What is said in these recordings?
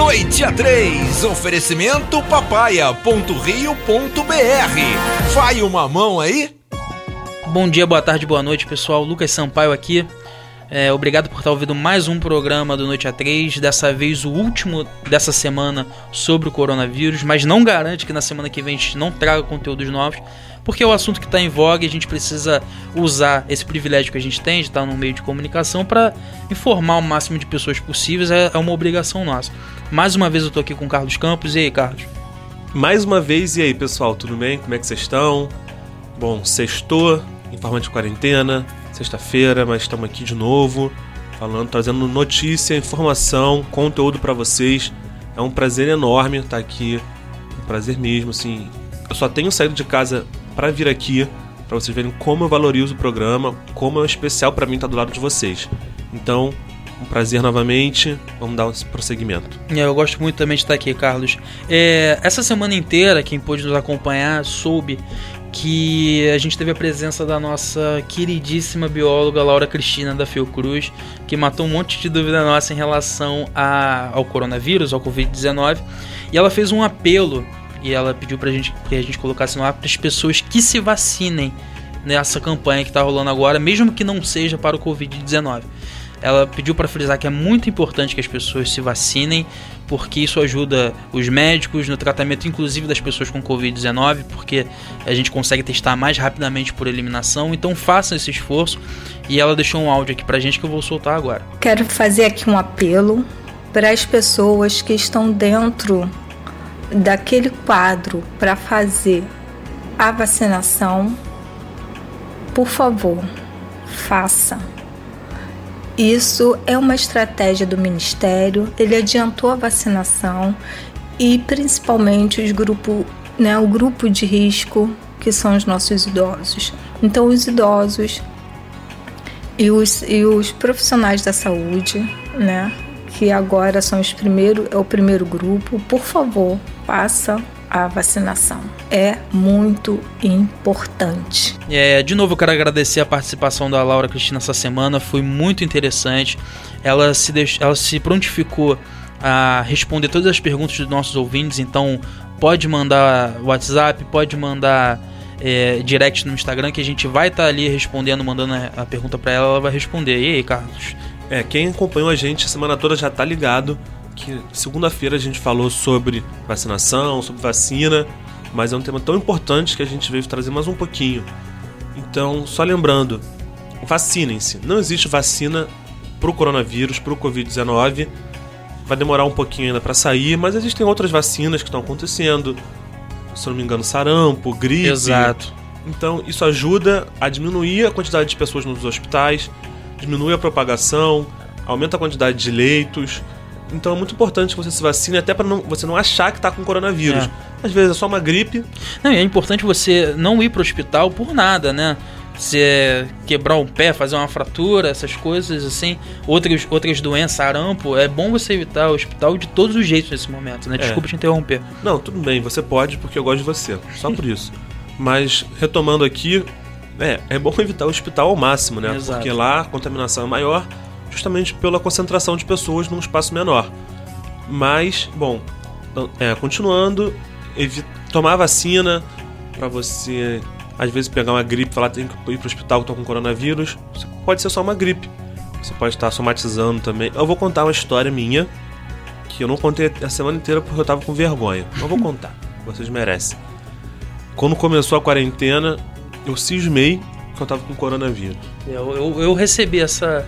Noite a 3, oferecimento papaya.rio.br. Vai uma mão aí? Bom dia, boa tarde, boa noite, pessoal. Lucas Sampaio aqui. É, obrigado por estar ouvindo mais um programa do Noite a 3, dessa vez o último dessa semana sobre o coronavírus, mas não garante que na semana que vem a gente não traga conteúdos novos, porque é o assunto que está em voga e a gente precisa usar esse privilégio que a gente tem de estar no meio de comunicação para informar o máximo de pessoas possíveis, é, é uma obrigação nossa. Mais uma vez eu estou aqui com o Carlos Campos, e aí, Carlos? Mais uma vez, e aí, pessoal, tudo bem? Como é que vocês estão? Bom, sextou, em forma de quarentena, sexta-feira, mas estamos aqui de novo, falando, trazendo notícia, informação, conteúdo para vocês. É um prazer enorme estar aqui, um prazer mesmo, assim. Eu só tenho saído de casa para vir aqui, para vocês verem como eu valorizo o programa, como é especial para mim estar do lado de vocês. Então, um prazer novamente. Vamos dar um prosseguimento. É, eu gosto muito também de estar aqui, Carlos. É, essa semana inteira, quem pôde nos acompanhar soube que a gente teve a presença da nossa queridíssima bióloga Laura Cristina da Fiocruz, que matou um monte de dúvida nossa em relação a, ao coronavírus, ao Covid-19, e ela fez um apelo e ela pediu pra gente que a gente colocasse no ar para as pessoas que se vacinem nessa campanha que está rolando agora, mesmo que não seja para o Covid-19. Ela pediu para frisar que é muito importante que as pessoas se vacinem, porque isso ajuda os médicos no tratamento, inclusive das pessoas com Covid-19, porque a gente consegue testar mais rapidamente por eliminação. Então façam esse esforço. E ela deixou um áudio aqui para gente que eu vou soltar agora. Quero fazer aqui um apelo para as pessoas que estão dentro daquele quadro para fazer a vacinação. Por favor, faça isso é uma estratégia do Ministério, ele adiantou a vacinação e principalmente os grupo, né, o grupo de risco, que são os nossos idosos. Então, os idosos e os, e os profissionais da saúde, né, que agora são os primeiros, é o primeiro grupo, por favor, faça a vacinação. É muito importante. É, de novo, quero agradecer a participação da Laura Cristina essa semana, foi muito interessante. Ela se, deix... ela se prontificou a responder todas as perguntas dos nossos ouvintes, então pode mandar WhatsApp, pode mandar é, direct no Instagram que a gente vai estar tá ali respondendo, mandando a pergunta para ela, ela vai responder. E aí, Carlos? É, quem acompanhou a gente a semana toda já tá ligado que segunda-feira a gente falou sobre vacinação, sobre vacina, mas é um tema tão importante que a gente veio trazer mais um pouquinho. Então, só lembrando, vacinem-se. Não existe vacina para o coronavírus, para o Covid-19. Vai demorar um pouquinho ainda para sair, mas existem outras vacinas que estão acontecendo. Se não me engano, sarampo, gripe. Exato. Então, isso ajuda a diminuir a quantidade de pessoas nos hospitais, diminui a propagação, aumenta a quantidade de leitos. Então é muito importante que você se vacine até para você não achar que tá com coronavírus. É. Às vezes é só uma gripe. Não, e é importante você não ir pro hospital por nada, né? Se quebrar um pé, fazer uma fratura, essas coisas assim, outras, outras doenças, sarampo, é bom você evitar o hospital de todos os jeitos nesse momento, né? É. Desculpa é. te interromper. Não, tudo bem, você pode porque eu gosto de você, só por isso. Mas retomando aqui, é, é bom evitar o hospital ao máximo, né? Exato. Porque lá a contaminação é maior justamente pela concentração de pessoas num espaço menor. Mas, bom, então, é, continuando, tomar vacina para você às vezes pegar uma gripe, falar tem que ir para o hospital que tô com coronavírus, pode ser só uma gripe. Você pode estar somatizando também. Eu vou contar uma história minha que eu não contei a semana inteira porque eu tava com vergonha. Não vou contar, vocês merecem. Quando começou a quarentena, eu cismei que eu tava com coronavírus. Eu, eu, eu recebi essa,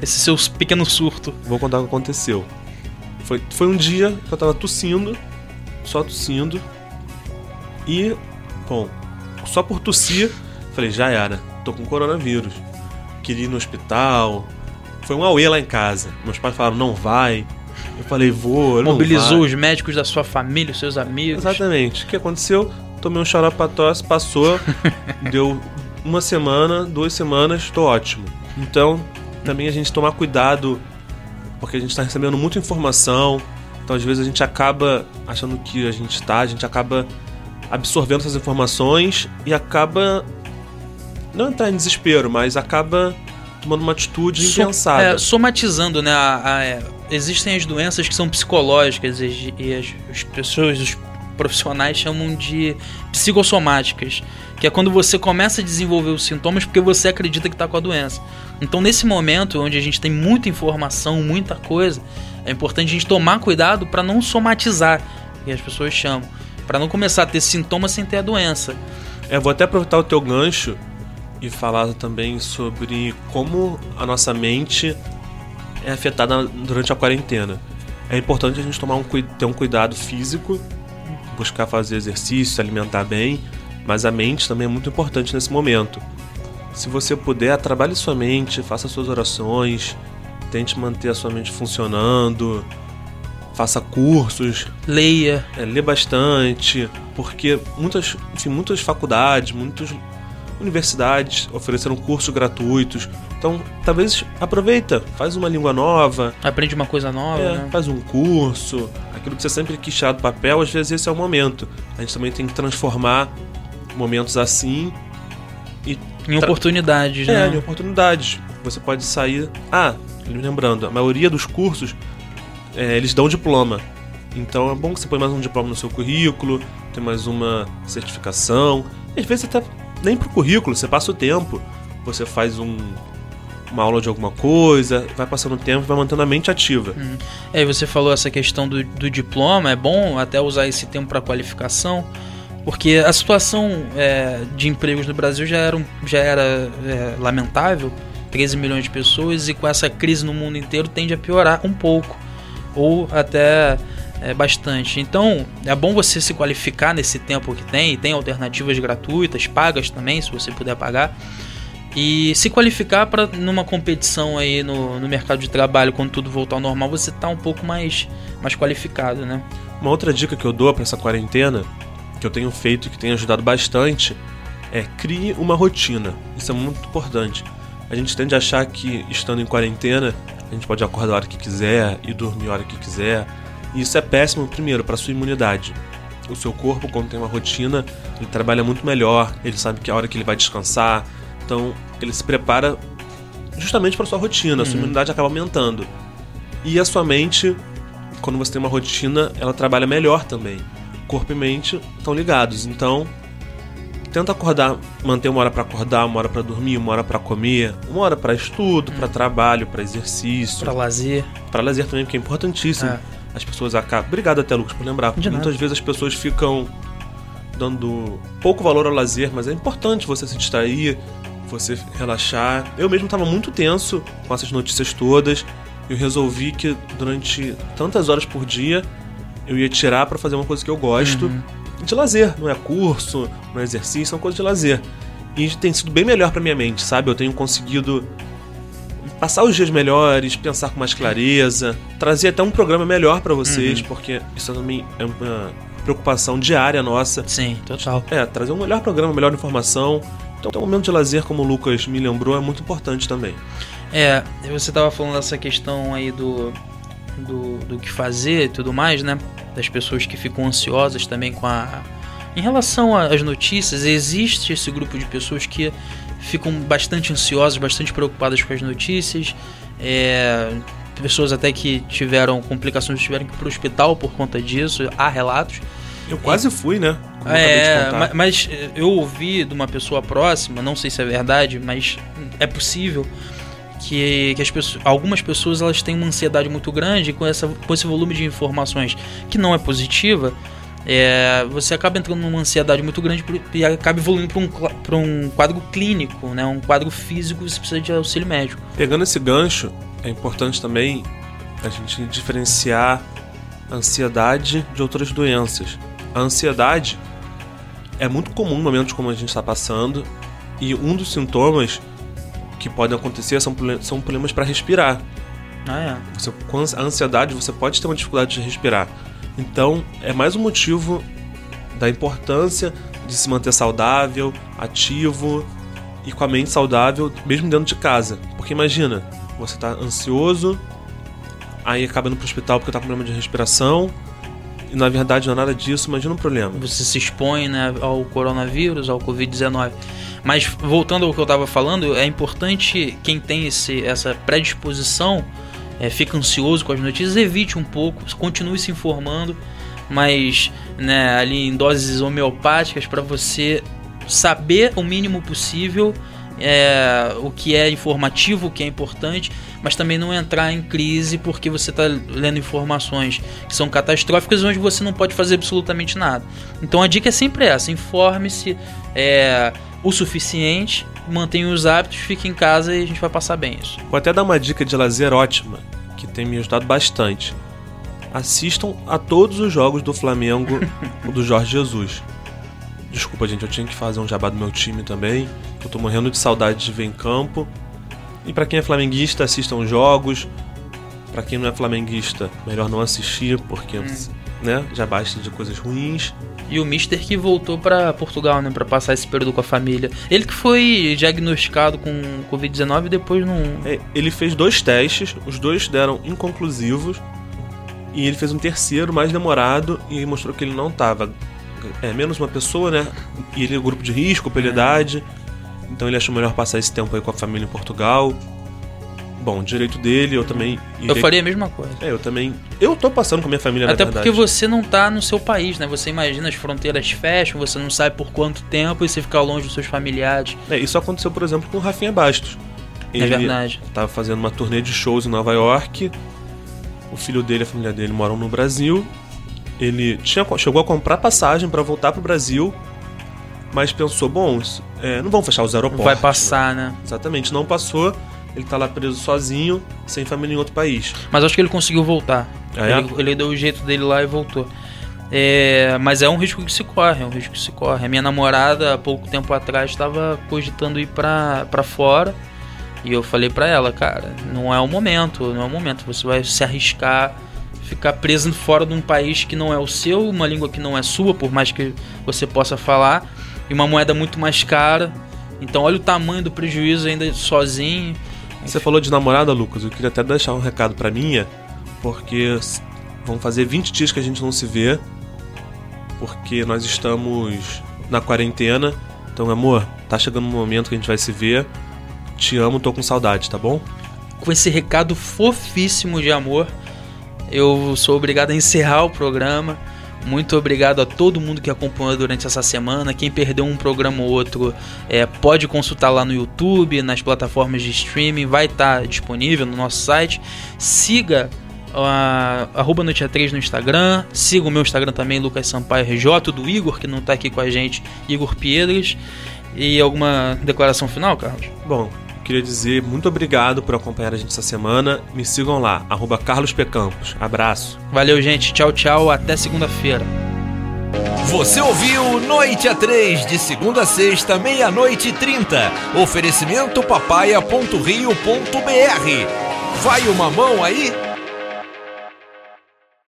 esse seu pequeno surto. Vou contar o que aconteceu. Foi, foi um dia que eu tava tossindo, só tossindo. E, bom, só por tossir, falei, já era, tô com coronavírus. Queria ir no hospital. Foi um auê lá em casa. Meus pais falaram, não vai. Eu falei, vou. Mobilizou os médicos da sua família, os seus amigos. Exatamente. O que aconteceu? Tomei um xarope pra tosse, passou. deu uma semana, duas semanas, tô ótimo. Então, também a gente tomar cuidado, porque a gente está recebendo muita informação, então às vezes a gente acaba achando que a gente está, a gente acaba absorvendo essas informações e acaba não entrar em desespero, mas acaba tomando uma atitude impensada. É, somatizando, né, a, a, é, existem as doenças que são psicológicas e, e as, as pessoas, os profissionais chamam de psicossomáticas, que é quando você começa a desenvolver os sintomas porque você acredita que está com a doença. Então, nesse momento onde a gente tem muita informação, muita coisa, é importante a gente tomar cuidado para não somatizar, que as pessoas chamam, para não começar a ter sintomas sem ter a doença. É, vou até aproveitar o teu gancho e falar também sobre como a nossa mente é afetada durante a quarentena. É importante a gente tomar um, ter um cuidado físico, buscar fazer exercício, se alimentar bem, mas a mente também é muito importante nesse momento. Se você puder, trabalhe sua mente, faça suas orações, tente manter a sua mente funcionando, faça cursos, leia, é, lê bastante, porque muitas, enfim, muitas faculdades, muitas universidades ofereceram cursos gratuitos. Então, talvez aproveita, faz uma língua nova, aprende uma coisa nova, é, né? faz um curso, aquilo que você sempre quis tirar do papel, às vezes esse é o momento. A gente também tem que transformar momentos assim e em oportunidades, é, né? Em oportunidades. Você pode sair. Ah, lembrando, a maioria dos cursos é, eles dão diploma. Então é bom que você põe mais um diploma no seu currículo, tem mais uma certificação. Às vezes até nem pro currículo, você passa o tempo, você faz um, uma aula de alguma coisa, vai passando o tempo, vai mantendo a mente ativa. Hum. É, você falou essa questão do, do diploma, é bom até usar esse tempo para qualificação, porque a situação é, de empregos no Brasil já era, já era é, lamentável, 13 milhões de pessoas, e com essa crise no mundo inteiro tende a piorar um pouco, ou até é, bastante. Então é bom você se qualificar nesse tempo que tem, tem alternativas gratuitas, pagas também, se você puder pagar. E se qualificar para numa competição aí no, no mercado de trabalho, quando tudo voltar ao normal, você tá um pouco mais, mais qualificado, né? Uma outra dica que eu dou para essa quarentena, que eu tenho feito e que tem ajudado bastante, é crie uma rotina. Isso é muito importante. A gente tende a achar que estando em quarentena, a gente pode acordar a hora que quiser e dormir a hora que quiser. E isso é péssimo, primeiro, para sua imunidade. O seu corpo, quando tem uma rotina, ele trabalha muito melhor, ele sabe que é a hora que ele vai descansar, então, ele se prepara justamente para sua rotina, a sua uhum. imunidade acaba aumentando. E a sua mente, quando você tem uma rotina, ela trabalha melhor também. Corpo e mente estão ligados. Então, tenta acordar, manter uma hora para acordar, uma hora para dormir, uma hora para comer, uma hora para estudo, para trabalho, para exercício, para lazer. Para lazer também, porque é importantíssimo. É. As pessoas acabam. Obrigado até Lucas por lembrar. Porque muitas vezes as pessoas ficam dando pouco valor ao lazer, mas é importante você se distrair, você relaxar. Eu mesmo estava muito tenso com essas notícias todas. Eu resolvi que durante tantas horas por dia eu ia tirar para fazer uma coisa que eu gosto uhum. de lazer. Não é curso, não é exercício, é uma coisa de lazer. E tem sido bem melhor para minha mente, sabe? Eu tenho conseguido passar os dias melhores, pensar com mais clareza, trazer até um programa melhor para vocês, uhum. porque isso também é uma preocupação diária nossa. Sim, total. É, trazer um melhor programa, melhor informação. Então, um momento de lazer, como o Lucas me lembrou, é muito importante também. É, você estava falando dessa questão aí do, do, do que fazer e tudo mais, né? Das pessoas que ficam ansiosas também com a. Em relação às notícias, existe esse grupo de pessoas que ficam bastante ansiosas, bastante preocupadas com as notícias. É, pessoas até que tiveram complicações tiveram que ir para o hospital por conta disso. Há relatos. Eu quase fui, né? Como é, mas eu ouvi de uma pessoa próxima, não sei se é verdade, mas é possível que, que as pessoas, algumas pessoas elas têm uma ansiedade muito grande com, essa, com esse volume de informações que não é positiva. É, você acaba entrando numa ansiedade muito grande e acaba evoluindo para um, um quadro clínico, né? um quadro físico, você precisa de auxílio médico. Pegando esse gancho, é importante também a gente diferenciar a ansiedade de outras doenças. A ansiedade é muito comum no momento como a gente está passando e um dos sintomas que podem acontecer são, são problemas para respirar. Ah, é. Você, com a ansiedade você pode ter uma dificuldade de respirar. Então é mais um motivo da importância de se manter saudável, ativo e com a mente saudável, mesmo dentro de casa. Porque imagina, você está ansioso, aí acaba indo pro hospital porque tá com problema de respiração, e na verdade não é nada disso, imagina um problema. Você se expõe né, ao coronavírus, ao Covid-19. Mas voltando ao que eu estava falando, é importante quem tem esse, essa predisposição é, fica ansioso com as notícias, evite um pouco, continue se informando, mas né, ali em doses homeopáticas para você saber o mínimo possível é, o que é informativo, o que é importante, mas também não entrar em crise porque você está lendo informações que são catastróficas onde você não pode fazer absolutamente nada. Então a dica é sempre essa: informe-se é, o suficiente, mantenha os hábitos, fique em casa e a gente vai passar bem isso. Vou até dar uma dica de lazer ótima que tem me ajudado bastante. Assistam a todos os jogos do Flamengo do Jorge Jesus. Desculpa, gente, eu tinha que fazer um jabá do meu time também. Eu tô morrendo de saudade de ver em campo. E para quem é flamenguista, assistam os jogos. Para quem não é flamenguista, melhor não assistir, porque hum. Né, já basta de coisas ruins. E o Mister que voltou para Portugal, né, para passar esse período com a família. Ele que foi diagnosticado com Covid-19 e depois não. É, ele fez dois testes, os dois deram inconclusivos. E ele fez um terceiro mais demorado e mostrou que ele não tava é, menos uma pessoa, né? E ele é grupo de risco pela é. idade. Então ele achou melhor passar esse tempo aí com a família em Portugal. Bom, direito dele, eu também. Eu faria a mesma coisa. É, eu também. Eu tô passando com a minha família Até porque você não tá no seu país, né? Você imagina as fronteiras fecham, você não sabe por quanto tempo e você ficar longe dos seus familiares. É, isso aconteceu, por exemplo, com o Rafinha Bastos. É ele é verdade. Tava fazendo uma turnê de shows em Nova York. O filho dele e a família dele moram no Brasil ele tinha, chegou a comprar passagem para voltar pro Brasil, mas pensou, bom, é, não vão fechar os aeroportos. Vai passar, né? Exatamente, não passou. Ele tá lá preso sozinho, sem família em outro país. Mas acho que ele conseguiu voltar. Ah, é? ele, ele, deu o jeito dele lá e voltou. É, mas é um risco que se corre, é um risco que se corre. A minha namorada, há pouco tempo atrás, estava cogitando ir pra, pra fora. E eu falei pra ela, cara, não é o momento, não é o momento. Você vai se arriscar ficar preso fora de um país que não é o seu, uma língua que não é sua, por mais que você possa falar, e uma moeda muito mais cara. Então olha o tamanho do prejuízo ainda sozinho. Você falou de namorada, Lucas, eu queria até deixar um recado para minha, porque vão fazer 20 dias que a gente não se vê, porque nós estamos na quarentena. Então, amor, tá chegando o um momento que a gente vai se ver. Te amo, tô com saudade, tá bom? Com esse recado fofíssimo de amor, eu sou obrigado a encerrar o programa. Muito obrigado a todo mundo que acompanhou durante essa semana. Quem perdeu um programa ou outro é, pode consultar lá no YouTube, nas plataformas de streaming, vai estar tá disponível no nosso site. Siga uh, arroba Noite 3 no Instagram. Siga o meu Instagram também, Lucas Sampaio RJ, do Igor, que não está aqui com a gente, Igor Piedras. E alguma declaração final, Carlos? Bom, queria dizer muito obrigado por acompanhar a gente essa semana. Me sigam lá, arroba Carlos P. Campos. Abraço. Valeu, gente. Tchau, tchau. Até segunda-feira. Você ouviu Noite a 3, de segunda a sexta, meia-noite e trinta. Oferecimento papaya.rio.br. Vai uma mão aí?